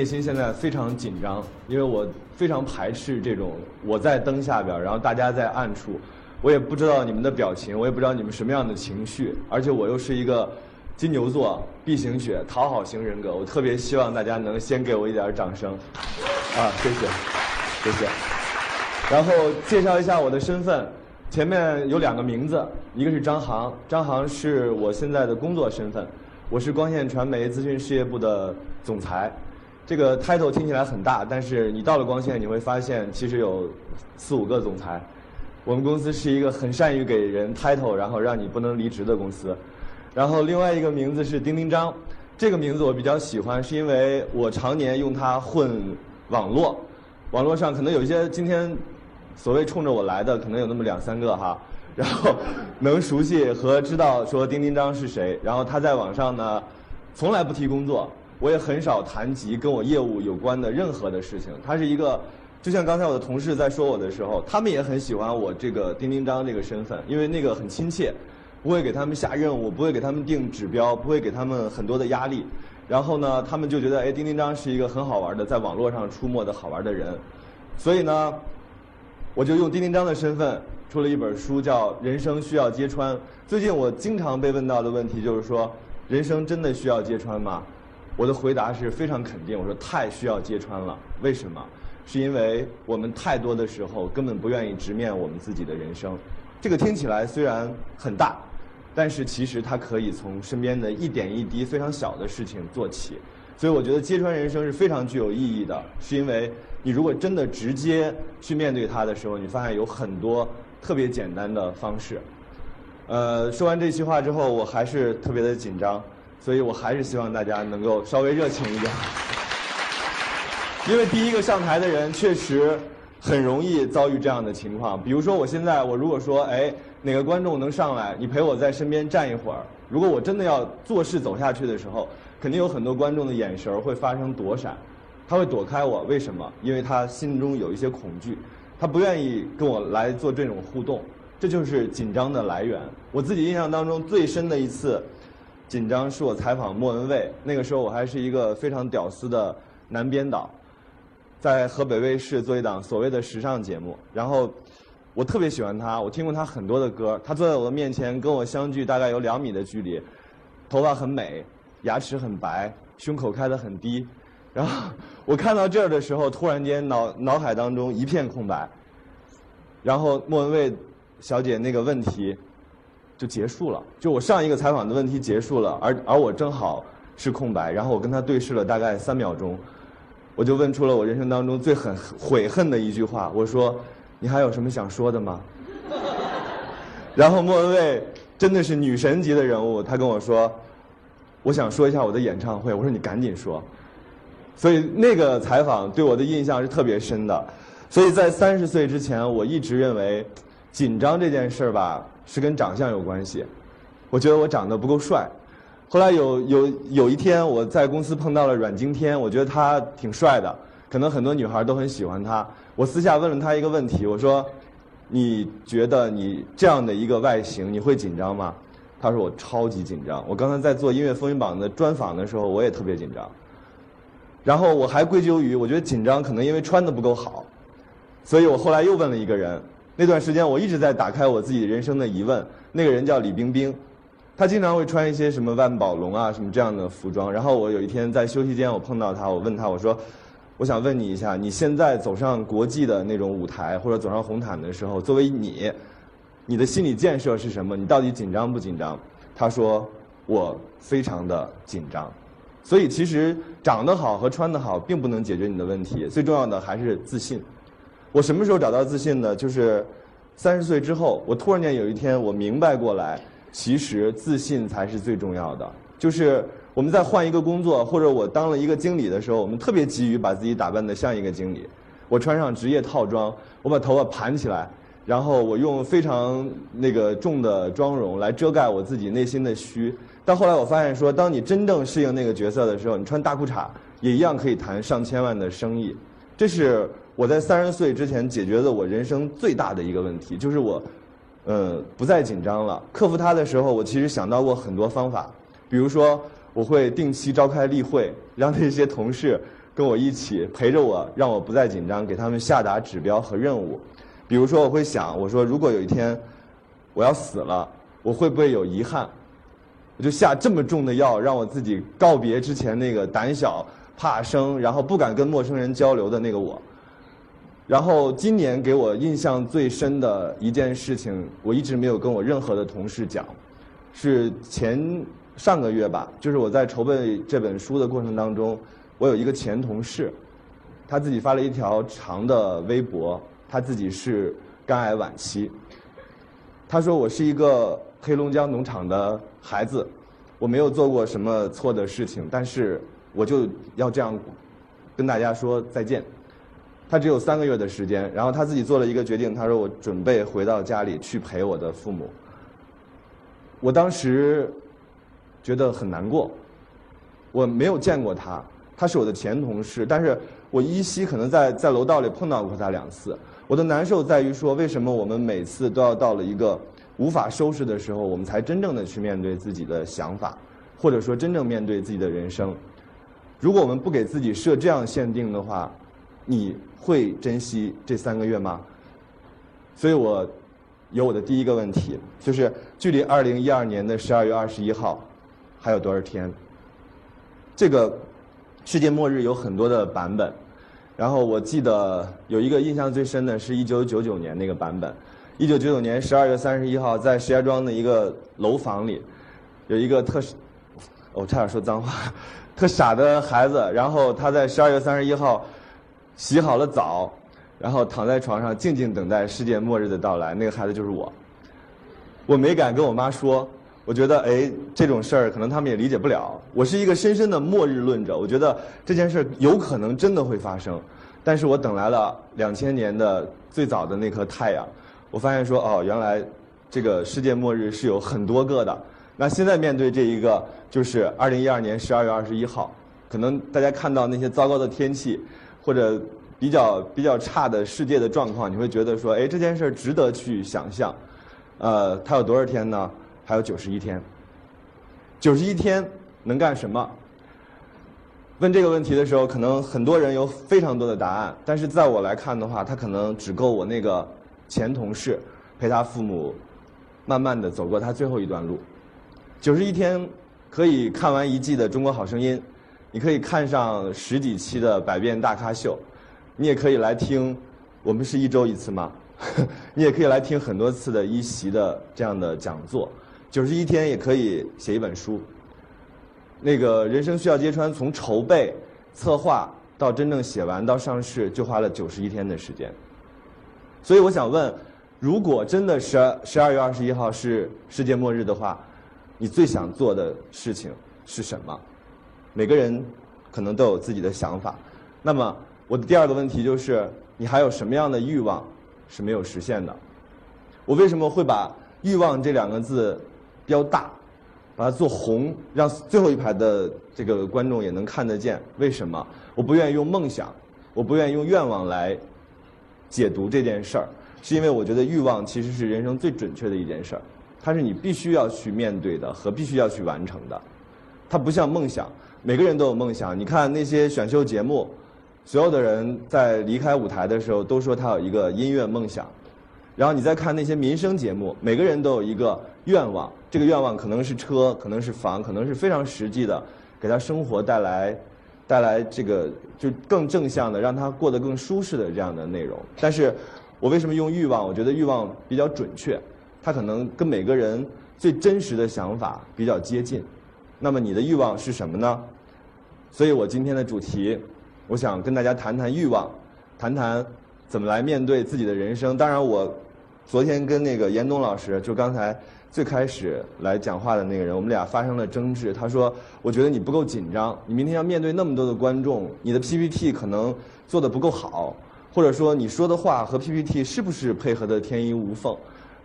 内心现在非常紧张，因为我非常排斥这种我在灯下边，然后大家在暗处，我也不知道你们的表情，我也不知道你们什么样的情绪，而且我又是一个金牛座 B 型血讨好型人格，我特别希望大家能先给我一点掌声，啊，谢谢，谢谢。然后介绍一下我的身份，前面有两个名字，一个是张航，张航是我现在的工作身份，我是光线传媒资讯事业部的总裁。这个 title 听起来很大，但是你到了光线，你会发现其实有四五个总裁。我们公司是一个很善于给人 title，然后让你不能离职的公司。然后另外一个名字是丁丁张，这个名字我比较喜欢，是因为我常年用它混网络，网络上可能有一些今天所谓冲着我来的，可能有那么两三个哈，然后能熟悉和知道说丁丁张是谁，然后他在网上呢从来不提工作，我也很少谈及跟我业务有关的任何的事情。他是一个，就像刚才我的同事在说我的时候，他们也很喜欢我这个丁丁张这个身份，因为那个很亲切，不会给他们下任务，不会给他们定指标，不会给他们很多的压力。然后呢，他们就觉得哎，丁丁张是一个很好玩的，在网络上出没的好玩的人，所以呢。我就用丁丁张的身份出了一本书，叫《人生需要揭穿》。最近我经常被问到的问题就是说，人生真的需要揭穿吗？我的回答是非常肯定，我说太需要揭穿了。为什么？是因为我们太多的时候根本不愿意直面我们自己的人生。这个听起来虽然很大，但是其实它可以从身边的一点一滴非常小的事情做起。所以我觉得揭穿人生是非常具有意义的，是因为你如果真的直接去面对它的时候，你发现有很多特别简单的方式。呃，说完这句话之后，我还是特别的紧张，所以我还是希望大家能够稍微热情一点。因为第一个上台的人确实很容易遭遇这样的情况，比如说我现在，我如果说，哎，哪个观众能上来，你陪我在身边站一会儿。如果我真的要做事走下去的时候，肯定有很多观众的眼神会发生躲闪，他会躲开我，为什么？因为他心中有一些恐惧，他不愿意跟我来做这种互动，这就是紧张的来源。我自己印象当中最深的一次紧张是我采访莫文蔚，那个时候我还是一个非常屌丝的男编导，在河北卫视做一档所谓的时尚节目，然后我特别喜欢他，我听过他很多的歌，他坐在我的面前跟我相距大概有两米的距离，头发很美。牙齿很白，胸口开得很低，然后我看到这儿的时候，突然间脑脑海当中一片空白，然后莫文蔚小姐那个问题就结束了，就我上一个采访的问题结束了，而而我正好是空白，然后我跟他对视了大概三秒钟，我就问出了我人生当中最很悔恨的一句话，我说：“你还有什么想说的吗？” 然后莫文蔚真的是女神级的人物，她跟我说。我想说一下我的演唱会，我说你赶紧说。所以那个采访对我的印象是特别深的。所以在三十岁之前，我一直认为紧张这件事儿吧是跟长相有关系。我觉得我长得不够帅。后来有有有一天我在公司碰到了阮经天，我觉得他挺帅的，可能很多女孩都很喜欢他。我私下问了他一个问题，我说：“你觉得你这样的一个外形，你会紧张吗？”他说我超级紧张，我刚才在做音乐风云榜的专访的时候，我也特别紧张。然后我还归咎于我觉得紧张可能因为穿的不够好，所以我后来又问了一个人。那段时间我一直在打开我自己人生的疑问。那个人叫李冰冰，他经常会穿一些什么万宝龙啊什么这样的服装。然后我有一天在休息间我碰到他，我问他我说，我想问你一下，你现在走上国际的那种舞台或者走上红毯的时候，作为你。你的心理建设是什么？你到底紧张不紧张？他说我非常的紧张，所以其实长得好和穿得好并不能解决你的问题，最重要的还是自信。我什么时候找到自信的？就是三十岁之后，我突然间有一天我明白过来，其实自信才是最重要的。就是我们在换一个工作，或者我当了一个经理的时候，我们特别急于把自己打扮得像一个经理。我穿上职业套装，我把头发盘起来。然后我用非常那个重的妆容来遮盖我自己内心的虚，到后来我发现说，当你真正适应那个角色的时候，你穿大裤衩也一样可以谈上千万的生意。这是我在三十岁之前解决的我人生最大的一个问题，就是我，呃，不再紧张了。克服它的时候，我其实想到过很多方法，比如说我会定期召开例会，让那些同事跟我一起陪着我，让我不再紧张，给他们下达指标和任务。比如说，我会想，我说如果有一天我要死了，我会不会有遗憾？我就下这么重的药，让我自己告别之前那个胆小怕生，然后不敢跟陌生人交流的那个我。然后今年给我印象最深的一件事情，我一直没有跟我任何的同事讲，是前上个月吧，就是我在筹备这本书的过程当中，我有一个前同事，他自己发了一条长的微博，他自己是肝癌晚期。他说我是一个黑龙江农场的孩子，我没有做过什么错的事情，但是我就要这样跟大家说再见。他只有三个月的时间，然后他自己做了一个决定，他说我准备回到家里去陪我的父母。我当时觉得很难过，我没有见过他，他是我的前同事，但是我依稀可能在在楼道里碰到过他两次。我的难受在于说，为什么我们每次都要到了一个无法收拾的时候，我们才真正的去面对自己的想法，或者说真正面对自己的人生？如果我们不给自己设这样限定的话，你会珍惜这三个月吗？所以我有我的第一个问题，就是距离二零一二年的十二月二十一号还有多少天？这个世界末日有很多的版本。然后我记得有一个印象最深的是一九九九年那个版本。一九九九年十二月三十一号，在石家庄的一个楼房里，有一个特，我差点说脏话，特傻的孩子。然后他在十二月三十一号洗好了澡，然后躺在床上静静等待世界末日的到来。那个孩子就是我。我没敢跟我妈说。我觉得，哎，这种事儿可能他们也理解不了。我是一个深深的末日论者，我觉得这件事儿有可能真的会发生。但是我等来了两千年的最早的那颗太阳，我发现说，哦，原来这个世界末日是有很多个的。那现在面对这一个，就是二零一二年十二月二十一号，可能大家看到那些糟糕的天气，或者比较比较差的世界的状况，你会觉得说，哎，这件事值得去想象。呃，它有多少天呢？还有九十一天，九十一天能干什么？问这个问题的时候，可能很多人有非常多的答案。但是在我来看的话，他可能只够我那个前同事陪他父母慢慢的走过他最后一段路。九十一天可以看完一季的《中国好声音》，你可以看上十几期的《百变大咖秀》，你也可以来听。我们是一周一次吗？你也可以来听很多次的一席的这样的讲座。九十一天也可以写一本书。那个人生需要揭穿，从筹备、策划到真正写完到上市，就花了九十一天的时间。所以我想问，如果真的十二十二月二十一号是世界末日的话，你最想做的事情是什么？每个人可能都有自己的想法。那么我的第二个问题就是，你还有什么样的欲望是没有实现的？我为什么会把欲望这两个字？标大，把它做红，让最后一排的这个观众也能看得见。为什么？我不愿意用梦想，我不愿意用愿望来解读这件事儿，是因为我觉得欲望其实是人生最准确的一件事儿，它是你必须要去面对的和必须要去完成的。它不像梦想，每个人都有梦想。你看那些选秀节目，所有的人在离开舞台的时候都说他有一个音乐梦想。然后你再看那些民生节目，每个人都有一个愿望，这个愿望可能是车，可能是房，可能是非常实际的，给他生活带来带来这个就更正向的，让他过得更舒适的这样的内容。但是我为什么用欲望？我觉得欲望比较准确，它可能跟每个人最真实的想法比较接近。那么你的欲望是什么呢？所以我今天的主题，我想跟大家谈谈欲望，谈谈怎么来面对自己的人生。当然我。昨天跟那个严冬老师，就刚才最开始来讲话的那个人，我们俩发生了争执。他说：“我觉得你不够紧张，你明天要面对那么多的观众，你的 PPT 可能做的不够好，或者说你说的话和 PPT 是不是配合的天衣无缝？”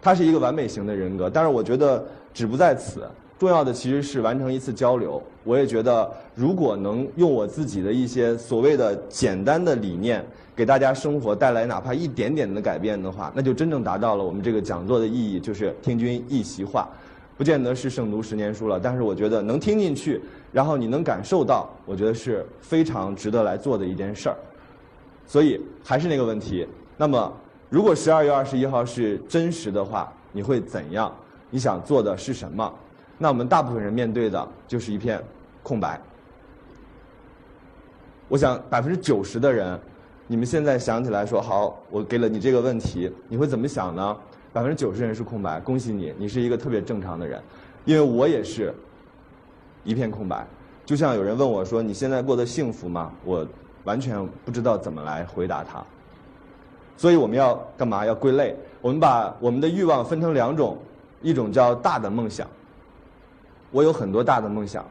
他是一个完美型的人格，但是我觉得止不在此，重要的其实是完成一次交流。我也觉得，如果能用我自己的一些所谓的简单的理念。给大家生活带来哪怕一点点的改变的话，那就真正达到了我们这个讲座的意义，就是听君一席话。不见得是胜读十年书了，但是我觉得能听进去，然后你能感受到，我觉得是非常值得来做的一件事儿。所以还是那个问题，那么如果十二月二十一号是真实的话，你会怎样？你想做的是什么？那我们大部分人面对的就是一片空白。我想百分之九十的人，你们现在想起来说好，我给了你这个问题，你会怎么想呢？百分之九十人是空白，恭喜你，你是一个特别正常的人，因为我也是一片空白。就像有人问我说：“你现在过得幸福吗？”我完全不知道怎么来回答他。所以我们要干嘛？要归类。我们把我们的欲望分成两种，一种叫大的梦想。我有很多大的梦想。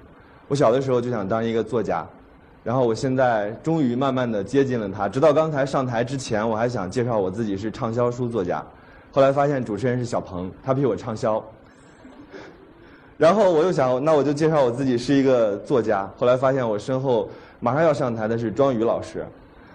我小的时候就想当一个作家。然后我现在终于慢慢的接近了他，直到刚才上台之前，我还想介绍我自己是畅销书作家，后来发现主持人是小鹏，他比我畅销。然后我又想，那我就介绍我自己是一个作家，后来发现我身后马上要上台的是庄宇老师，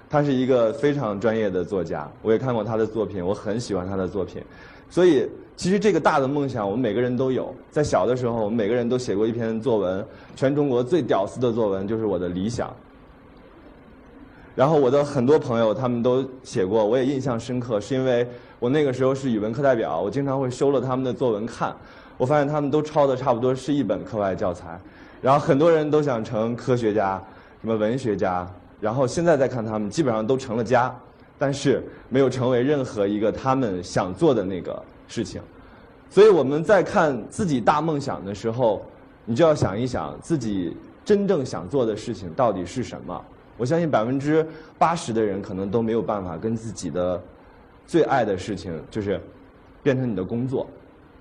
他是一个非常专业的作家，我也看过他的作品，我很喜欢他的作品，所以其实这个大的梦想我们每个人都有，在小的时候我们每个人都写过一篇作文，全中国最屌丝的作文就是我的理想。然后我的很多朋友他们都写过，我也印象深刻，是因为我那个时候是语文课代表，我经常会收了他们的作文看，我发现他们都抄的差不多是一本课外教材，然后很多人都想成科学家，什么文学家，然后现在再看他们，基本上都成了家，但是没有成为任何一个他们想做的那个事情，所以我们在看自己大梦想的时候，你就要想一想自己真正想做的事情到底是什么。我相信百分之八十的人可能都没有办法跟自己的最爱的事情，就是变成你的工作，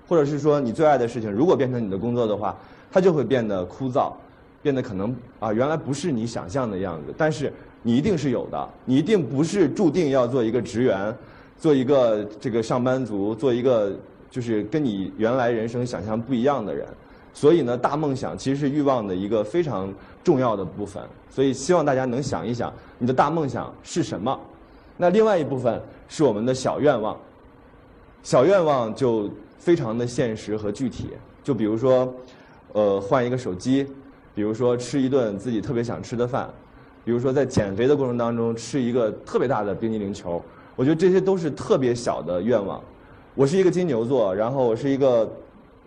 或者是说你最爱的事情，如果变成你的工作的话，它就会变得枯燥，变得可能啊原来不是你想象的样子。但是你一定是有的，你一定不是注定要做一个职员，做一个这个上班族，做一个就是跟你原来人生想象不一样的人。所以呢，大梦想其实是欲望的一个非常重要的部分。所以希望大家能想一想，你的大梦想是什么？那另外一部分是我们的小愿望。小愿望就非常的现实和具体。就比如说，呃，换一个手机；比如说吃一顿自己特别想吃的饭；比如说在减肥的过程当中吃一个特别大的冰激凌球。我觉得这些都是特别小的愿望。我是一个金牛座，然后我是一个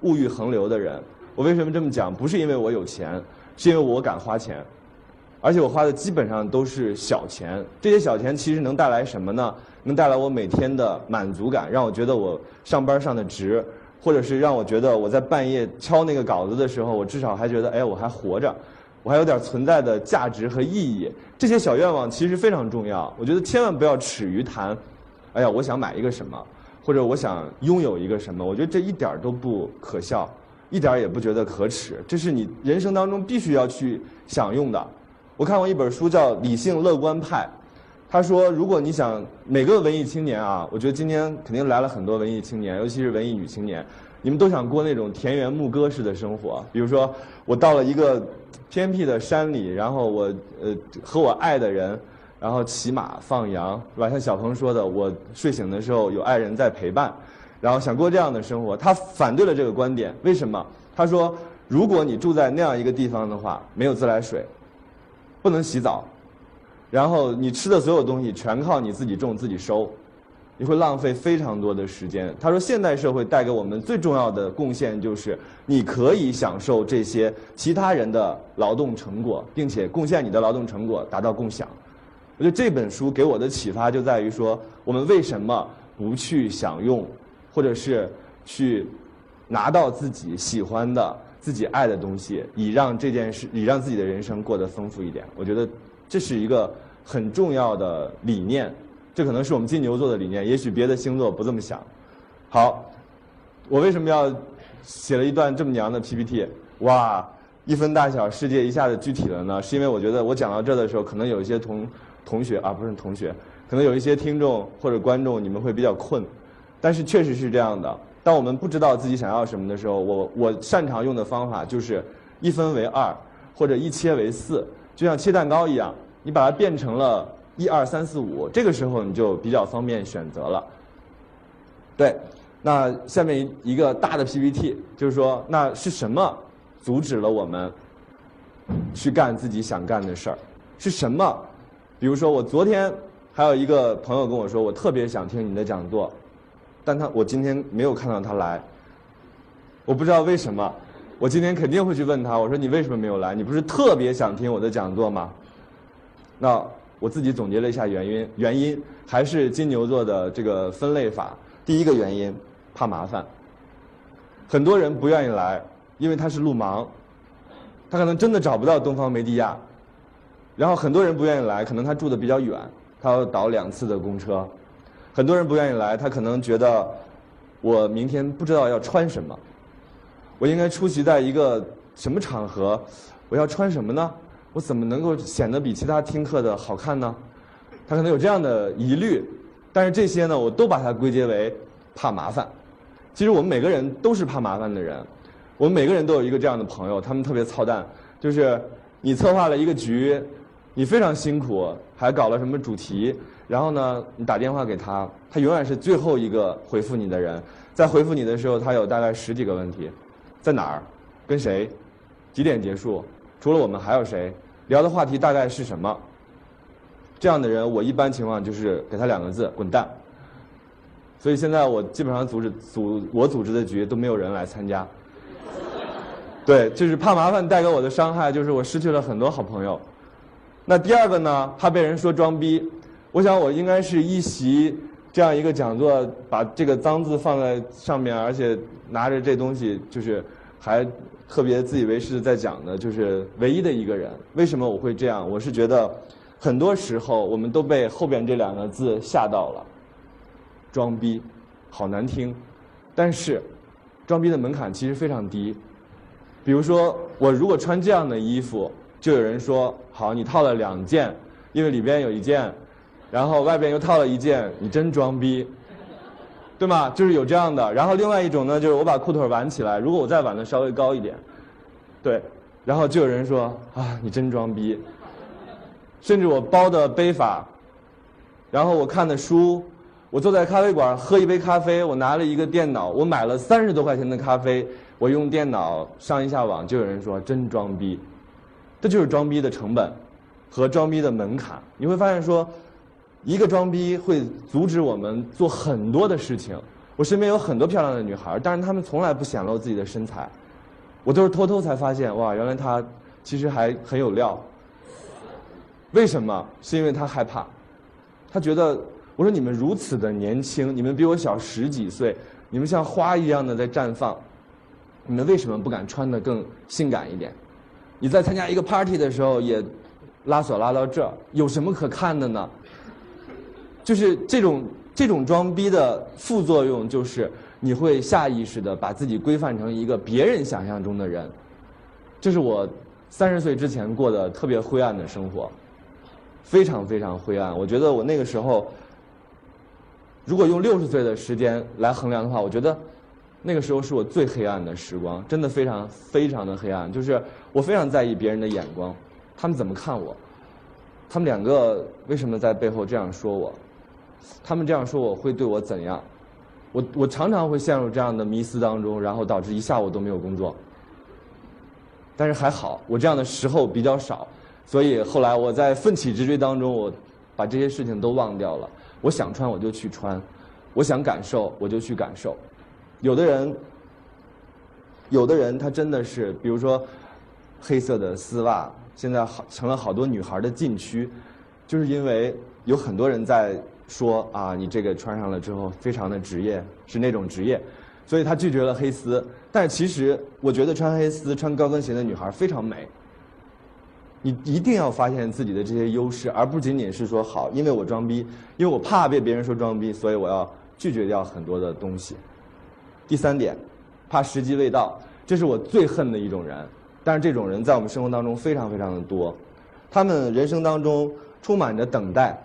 物欲横流的人。我为什么这么讲？不是因为我有钱，是因为我敢花钱，而且我花的基本上都是小钱。这些小钱其实能带来什么呢？能带来我每天的满足感，让我觉得我上班上的值，或者是让我觉得我在半夜敲那个稿子的时候，我至少还觉得，哎，我还活着，我还有点存在的价值和意义。这些小愿望其实非常重要。我觉得千万不要耻于谈，哎呀，我想买一个什么，或者我想拥有一个什么。我觉得这一点都不可笑。一点也不觉得可耻，这是你人生当中必须要去享用的。我看过一本书叫《理性乐观派》，他说，如果你想每个文艺青年啊，我觉得今天肯定来了很多文艺青年，尤其是文艺女青年，你们都想过那种田园牧歌式的生活。比如说，我到了一个偏僻的山里，然后我呃和我爱的人，然后骑马放羊，是吧？像小鹏说的，我睡醒的时候有爱人在陪伴。然后想过这样的生活，他反对了这个观点。为什么？他说，如果你住在那样一个地方的话，没有自来水，不能洗澡，然后你吃的所有东西全靠你自己种自己收，你会浪费非常多的时间。他说，现代社会带给我们最重要的贡献就是，你可以享受这些其他人的劳动成果，并且贡献你的劳动成果达到共享。我觉得这本书给我的启发就在于说，我们为什么不去享用？或者是去拿到自己喜欢的、自己爱的东西，以让这件事，以让自己的人生过得丰富一点。我觉得这是一个很重要的理念。这可能是我们金牛座的理念，也许别的星座不这么想。好，我为什么要写了一段这么娘的 PPT？哇，一分大小，世界一下子具体了呢？是因为我觉得我讲到这的时候，可能有一些同同学啊，不是同学，可能有一些听众或者观众，你们会比较困。但是确实是这样的。当我们不知道自己想要什么的时候，我我擅长用的方法就是一分为二，或者一切为四，就像切蛋糕一样，你把它变成了一二三四五，这个时候你就比较方便选择了。对，那下面一个大的 PPT，就是说，那是什么阻止了我们去干自己想干的事儿？是什么？比如说，我昨天还有一个朋友跟我说，我特别想听你的讲座，但他我今天没有看到他来，我不知道为什么。我今天肯定会去问他，我说你为什么没有来？你不是特别想听我的讲座吗？那我自己总结了一下原因，原因还是金牛座的这个分类法。第一个原因。怕麻烦，很多人不愿意来，因为他是路盲，他可能真的找不到东方梅地亚。然后很多人不愿意来，可能他住的比较远，他要倒两次的公车。很多人不愿意来，他可能觉得我明天不知道要穿什么，我应该出席在一个什么场合，我要穿什么呢？我怎么能够显得比其他听课的好看呢？他可能有这样的疑虑，但是这些呢，我都把它归结为怕麻烦。其实我们每个人都是怕麻烦的人，我们每个人都有一个这样的朋友，他们特别操蛋，就是你策划了一个局，你非常辛苦，还搞了什么主题，然后呢，你打电话给他，他永远是最后一个回复你的人，在回复你的时候，他有大概十几个问题，在哪儿，跟谁，几点结束，除了我们还有谁，聊的话题大概是什么，这样的人，我一般情况就是给他两个字，滚蛋。所以现在我基本上组织组我组织的局都没有人来参加。对，就是怕麻烦带给我的伤害，就是我失去了很多好朋友。那第二个呢，怕被人说装逼。我想我应该是一席这样一个讲座，把这个脏字放在上面，而且拿着这东西，就是还特别自以为是在讲的，就是唯一的一个人。为什么我会这样？我是觉得很多时候我们都被后边这两个字吓到了。装逼，好难听，但是，装逼的门槛其实非常低。比如说，我如果穿这样的衣服，就有人说：“好，你套了两件，因为里边有一件，然后外边又套了一件，你真装逼，对吗？”就是有这样的。然后另外一种呢，就是我把裤腿挽起来，如果我再挽的稍微高一点，对，然后就有人说：“啊，你真装逼。”甚至我包的背法，然后我看的书。我坐在咖啡馆喝一杯咖啡，我拿了一个电脑，我买了三十多块钱的咖啡，我用电脑上一下网，就有人说真装逼，这就是装逼的成本和装逼的门槛。你会发现说，一个装逼会阻止我们做很多的事情。我身边有很多漂亮的女孩，但是她们从来不显露自己的身材，我都是偷偷才发现，哇，原来她其实还很有料。为什么？是因为她害怕，她觉得。我说你们如此的年轻，你们比我小十几岁，你们像花一样的在绽放，你们为什么不敢穿的更性感一点？你在参加一个 party 的时候也拉锁拉到这，有什么可看的呢？就是这种这种装逼的副作用，就是你会下意识的把自己规范成一个别人想象中的人。这是我三十岁之前过的特别灰暗的生活，非常非常灰暗。我觉得我那个时候。如果用六十岁的时间来衡量的话，我觉得那个时候是我最黑暗的时光，真的非常非常的黑暗。就是我非常在意别人的眼光，他们怎么看我？他们两个为什么在背后这样说我？他们这样说我会对我怎样？我我常常会陷入这样的迷思当中，然后导致一下午都没有工作。但是还好，我这样的时候比较少，所以后来我在奋起直追当中，我把这些事情都忘掉了。我想穿我就去穿，我想感受我就去感受。有的人，有的人他真的是，比如说黑色的丝袜，现在好成了好多女孩的禁区，就是因为有很多人在说啊，你这个穿上了之后非常的职业，是那种职业，所以他拒绝了黑丝。但其实我觉得穿黑丝、穿高跟鞋的女孩非常美。你一定要发现自己的这些优势，而不仅仅是说好，因为我装逼，因为我怕被别人说装逼，所以我要拒绝掉很多的东西。第三点，怕时机未到，这是我最恨的一种人。但是这种人在我们生活当中非常非常的多，他们人生当中充满着等待，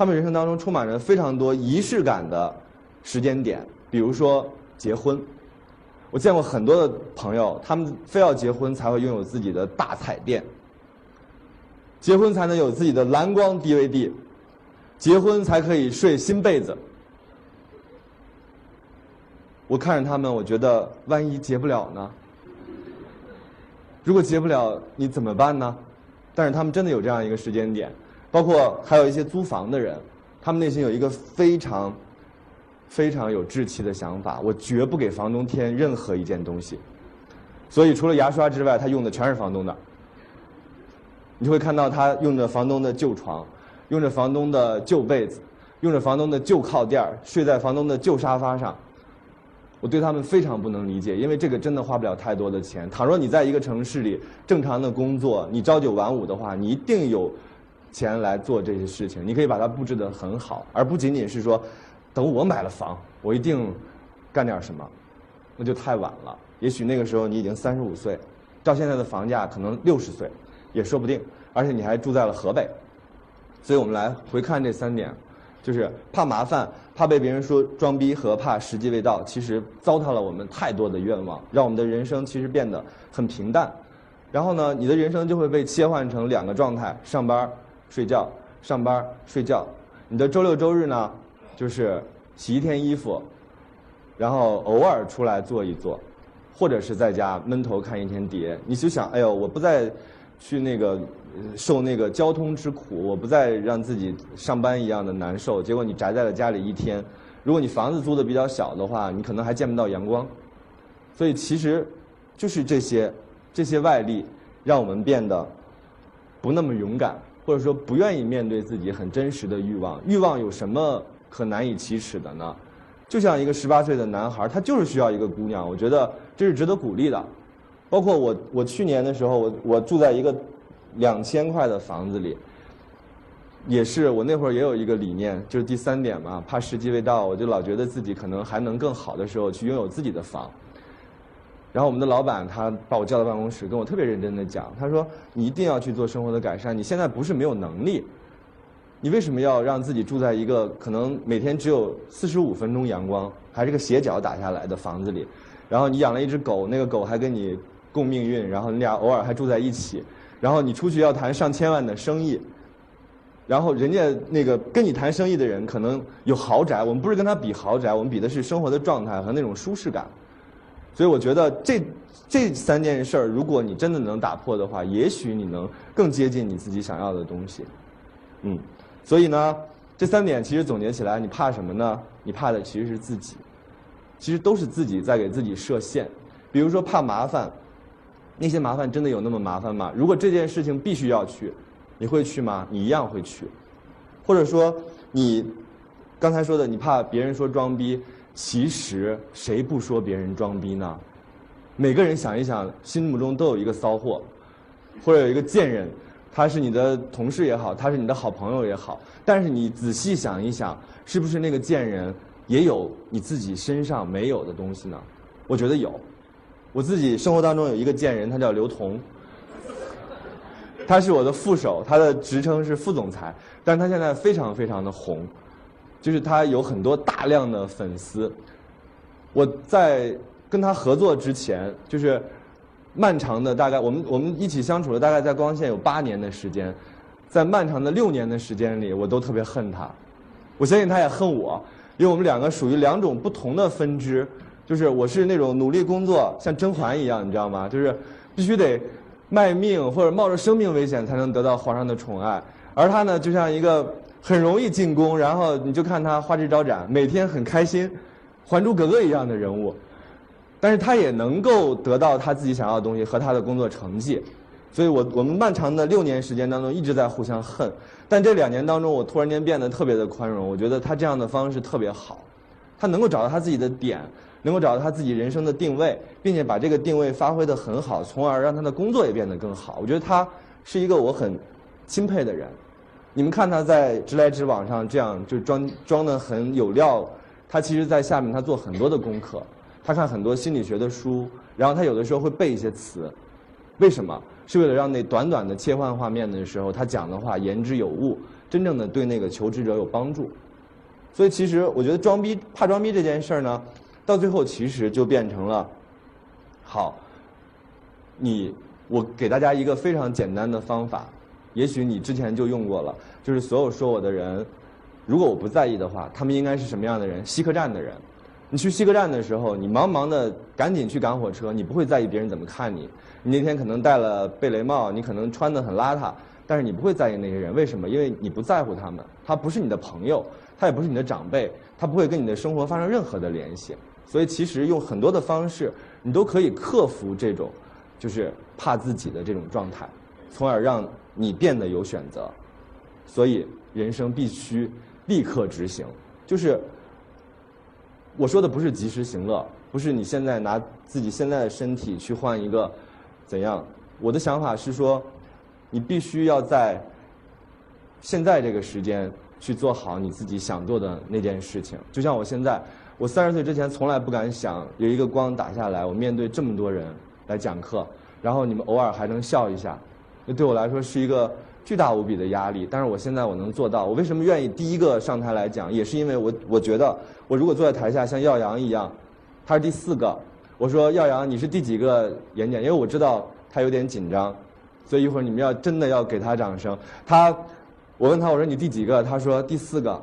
他们人生当中充满着非常多仪式感的时间点，比如说结婚。我见过很多的朋友，他们非要结婚才会拥有自己的大彩电。结婚才能有自己的蓝光 DVD，结婚才可以睡新被子。我看着他们，我觉得万一结不了呢？如果结不了，你怎么办呢？但是他们真的有这样一个时间点，包括还有一些租房的人，他们内心有一个非常、非常有志气的想法：我绝不给房东添任何一件东西。所以除了牙刷之外，他用的全是房东的。你就会看到他用着房东的旧床，用着房东的旧被子，用着房东的旧靠垫睡在房东的旧沙发上。我对他们非常不能理解，因为这个真的花不了太多的钱。倘若你在一个城市里正常的工作，你朝九晚五的话，你一定有钱来做这些事情。你可以把它布置得很好，而不仅仅是说，等我买了房，我一定干点什么，那就太晚了。也许那个时候你已经三十五岁，照现在的房价可能六十岁，也说不定。而且你还住在了河北，所以我们来回看这三点。就是怕麻烦，怕被别人说装逼和怕时机未到，其实糟蹋了我们太多的愿望，让我们的人生其实变得很平淡。然后呢，你的人生就会被切换成两个状态：上班、睡觉，上班、睡觉。你的周六周日呢，就是洗一天衣服，然后偶尔出来坐一坐，或者是在家闷头看一天碟。你就想，哎呦，我不再去那个。受那个交通之苦，我不再让自己上班一样的难受。结果你宅在了家里一天，如果你房子租的比较小的话，你可能还见不到阳光。所以其实，就是这些这些外力，让我们变得不那么勇敢，或者说不愿意面对自己很真实的欲望。欲望有什么可难以启齿的呢？就像一个十八岁的男孩，他就是需要一个姑娘。我觉得这是值得鼓励的。包括我，我去年的时候，我我住在一个。两千块的房子里，也是我那会儿也有一个理念，就是第三点嘛，怕时机未到，我就老觉得自己可能还能更好的时候去拥有自己的房。然后我们的老板他把我叫到办公室，跟我特别认真的讲，他说：“你一定要去做生活的改善，你现在不是没有能力，你为什么要让自己住在一个可能每天只有四十五分钟阳光，还是个斜角打下来的房子里？然后你养了一只狗，那个狗还跟你共命运，然后你俩偶尔还住在一起。”然后你出去要谈上千万的生意，然后人家那个跟你谈生意的人可能有豪宅，我们不是跟他比豪宅，我们比的是生活的状态和那种舒适感。所以我觉得这这三件事儿，如果你真的能打破的话，也许你能更接近你自己想要的东西。嗯，所以呢，这三点其实总结起来，你怕什么呢？你怕的其实是自己，其实都是自己在给自己设限。比如说怕麻烦。那些麻烦真的有那么麻烦吗？如果这件事情必须要去，你会去吗？你一样会去，或者说你刚才说的，你怕别人说装逼，其实谁不说别人装逼呢？每个人想一想，心目中都有一个骚货，或者有一个贱人，他是你的同事也好，他是你的好朋友也好，但是你仔细想一想，是不是那个贱人也有你自己身上没有的东西呢？我觉得有。我自己生活当中有一个贱人，他叫刘同，他是我的副手，他的职称是副总裁，但他现在非常非常的红，就是他有很多大量的粉丝。我在跟他合作之前，就是漫长的大概我们我们一起相处了大概在光线有八年的时间，在漫长的六年的时间里，我都特别恨他，我相信他也恨我，因为我们两个属于两种不同的分支。就是我是那种努力工作，像甄嬛一样，你知道吗？就是必须得卖命或者冒着生命危险才能得到皇上的宠爱，而他呢，就像一个很容易进宫，然后你就看他花枝招展，每天很开心，《还珠格格》一样的人物，但是他也能够得到他自己想要的东西和他的工作成绩，所以我我们漫长的六年时间当中一直在互相恨，但这两年当中我突然间变得特别的宽容，我觉得他这样的方式特别好，他能够找到他自己的点。能够找到他自己人生的定位，并且把这个定位发挥的很好，从而让他的工作也变得更好。我觉得他是一个我很钦佩的人。你们看他在直来直往上这样就装装的很有料，他其实在下面他做很多的功课，他看很多心理学的书，然后他有的时候会背一些词。为什么？是为了让那短短的切换画面的时候，他讲的话言之有物，真正的对那个求职者有帮助。所以其实我觉得装逼怕装逼这件事儿呢。到最后，其实就变成了，好，你我给大家一个非常简单的方法，也许你之前就用过了，就是所有说我的人，如果我不在意的话，他们应该是什么样的人？西客站的人，你去西客站的时候，你忙忙的赶紧去赶火车，你不会在意别人怎么看你。你那天可能戴了贝雷帽，你可能穿的很邋遢，但是你不会在意那些人，为什么？因为你不在乎他们，他不是你的朋友，他也不是你的长辈，他不会跟你的生活发生任何的联系。所以其实用很多的方式，你都可以克服这种，就是怕自己的这种状态，从而让你变得有选择。所以人生必须立刻执行，就是。我说的不是及时行乐，不是你现在拿自己现在的身体去换一个怎样？我的想法是说，你必须要在现在这个时间去做好你自己想做的那件事情。就像我现在，我三十岁之前从来不敢想有一个光打下来，我面对这么多人来讲课，然后你们偶尔还能笑一下，那对我来说是一个。巨大无比的压力，但是我现在我能做到。我为什么愿意第一个上台来讲，也是因为我我觉得，我如果坐在台下像耀阳一样，他是第四个，我说耀阳你是第几个演讲？因为我知道他有点紧张，所以一会儿你们要真的要给他掌声。他，我问他我说你第几个？他说第四个。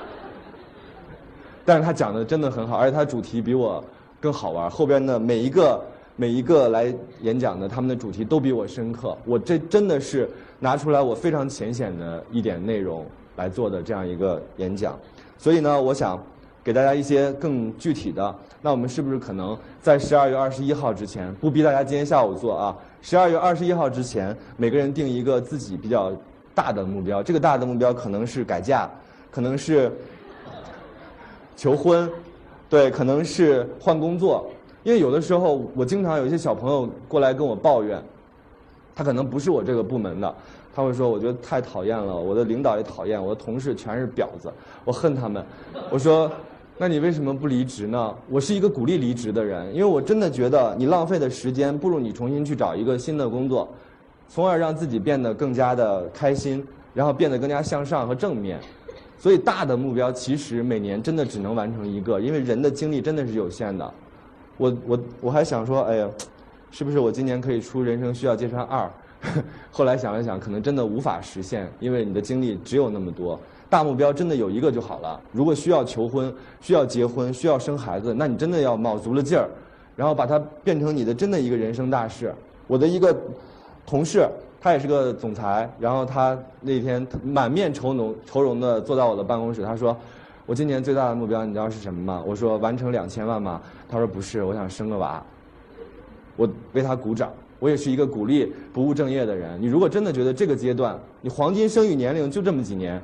但是他讲的真的很好，而且他主题比我更好玩，后边的每一个。每一个来演讲的，他们的主题都比我深刻。我这真的是拿出来我非常浅显的一点内容来做的这样一个演讲。所以呢，我想给大家一些更具体的。那我们是不是可能在十二月二十一号之前，不逼大家今天下午做啊？十二月二十一号之前，每个人定一个自己比较大的目标。这个大的目标可能是改嫁，可能是求婚，对，可能是换工作。因为有的时候，我经常有一些小朋友过来跟我抱怨，他可能不是我这个部门的，他会说：“我觉得太讨厌了，我的领导也讨厌，我的同事全是婊子，我恨他们。”我说：“那你为什么不离职呢？”我是一个鼓励离职的人，因为我真的觉得你浪费的时间，不如你重新去找一个新的工作，从而让自己变得更加的开心，然后变得更加向上和正面。所以大的目标其实每年真的只能完成一个，因为人的精力真的是有限的。我我我还想说，哎呀，是不是我今年可以出《人生需要揭穿二》？后来想了想，可能真的无法实现，因为你的精力只有那么多。大目标真的有一个就好了。如果需要求婚、需要结婚、需要生孩子，那你真的要卯足了劲儿，然后把它变成你的真的一个人生大事。我的一个同事，他也是个总裁，然后他那天满面愁容愁容的坐在我的办公室，他说。我今年最大的目标，你知道是什么吗？我说完成两千万吗？他说不是，我想生个娃。我为他鼓掌。我也是一个鼓励不务正业的人。你如果真的觉得这个阶段，你黄金生育年龄就这么几年，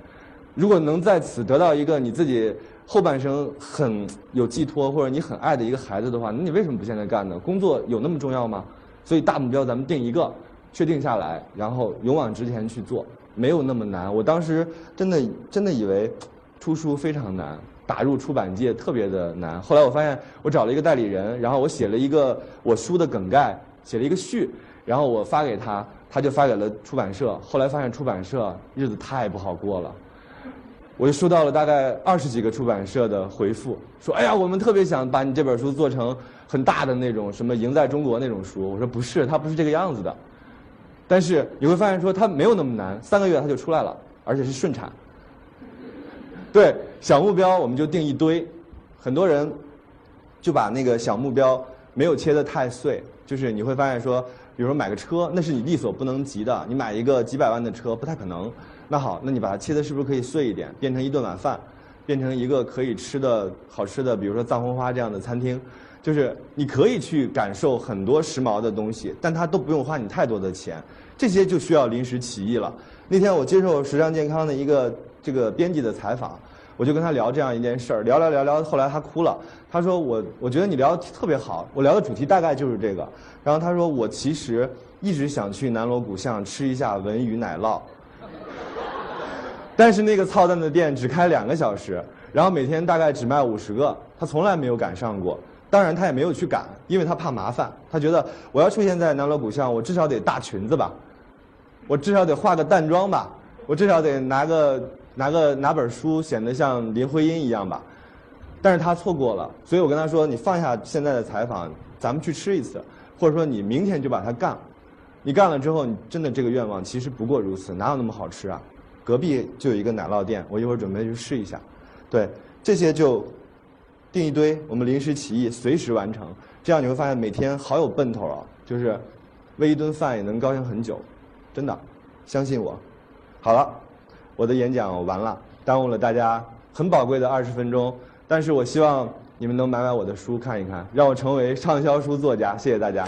如果能在此得到一个你自己后半生很有寄托或者你很爱的一个孩子的话，那你为什么不现在干呢？工作有那么重要吗？所以大目标咱们定一个，确定下来，然后勇往直前去做，没有那么难。我当时真的真的以为。出书非常难，打入出版界特别的难。后来我发现，我找了一个代理人，然后我写了一个我书的梗概，写了一个序，然后我发给他，他就发给了出版社。后来发现出版社日子太不好过了，我就收到了大概二十几个出版社的回复，说：“哎呀，我们特别想把你这本书做成很大的那种什么赢在中国那种书。”我说：“不是，它不是这个样子的。”但是你会发现，说它没有那么难，三个月它就出来了，而且是顺产。对小目标，我们就定一堆，很多人就把那个小目标没有切得太碎，就是你会发现说，比如说买个车，那是你力所不能及的，你买一个几百万的车不太可能。那好，那你把它切的是不是可以碎一点，变成一顿晚饭，变成一个可以吃的好吃的，比如说藏红花这样的餐厅，就是你可以去感受很多时髦的东西，但它都不用花你太多的钱，这些就需要临时起意了。那天我接受时尚健康的一个。这个编辑的采访，我就跟他聊这样一件事儿，聊聊聊聊，后来他哭了。他说：“我我觉得你聊的特别好，我聊的主题大概就是这个。”然后他说：“我其实一直想去南锣鼓巷吃一下文娱奶酪，但是那个操蛋的店只开两个小时，然后每天大概只卖五十个，他从来没有赶上过。当然他也没有去赶，因为他怕麻烦。他觉得我要出现在南锣鼓巷，我至少得大裙子吧，我至少得化个淡妆吧，我至少得拿个。”拿个拿本书显得像林徽因一样吧，但是他错过了，所以我跟他说：“你放下现在的采访，咱们去吃一次，或者说你明天就把它干。你干了之后，你真的这个愿望其实不过如此，哪有那么好吃啊？隔壁就有一个奶酪店，我一会儿准备去试一下。对，这些就订一堆，我们临时起意，随时完成。这样你会发现每天好有奔头啊，就是为一顿饭也能高兴很久，真的，相信我。好了，我的演讲完了，耽误了大家很宝贵的二十分钟，但是我希望你们能买买我的书看一看，让我成为畅销书作家。谢谢大家。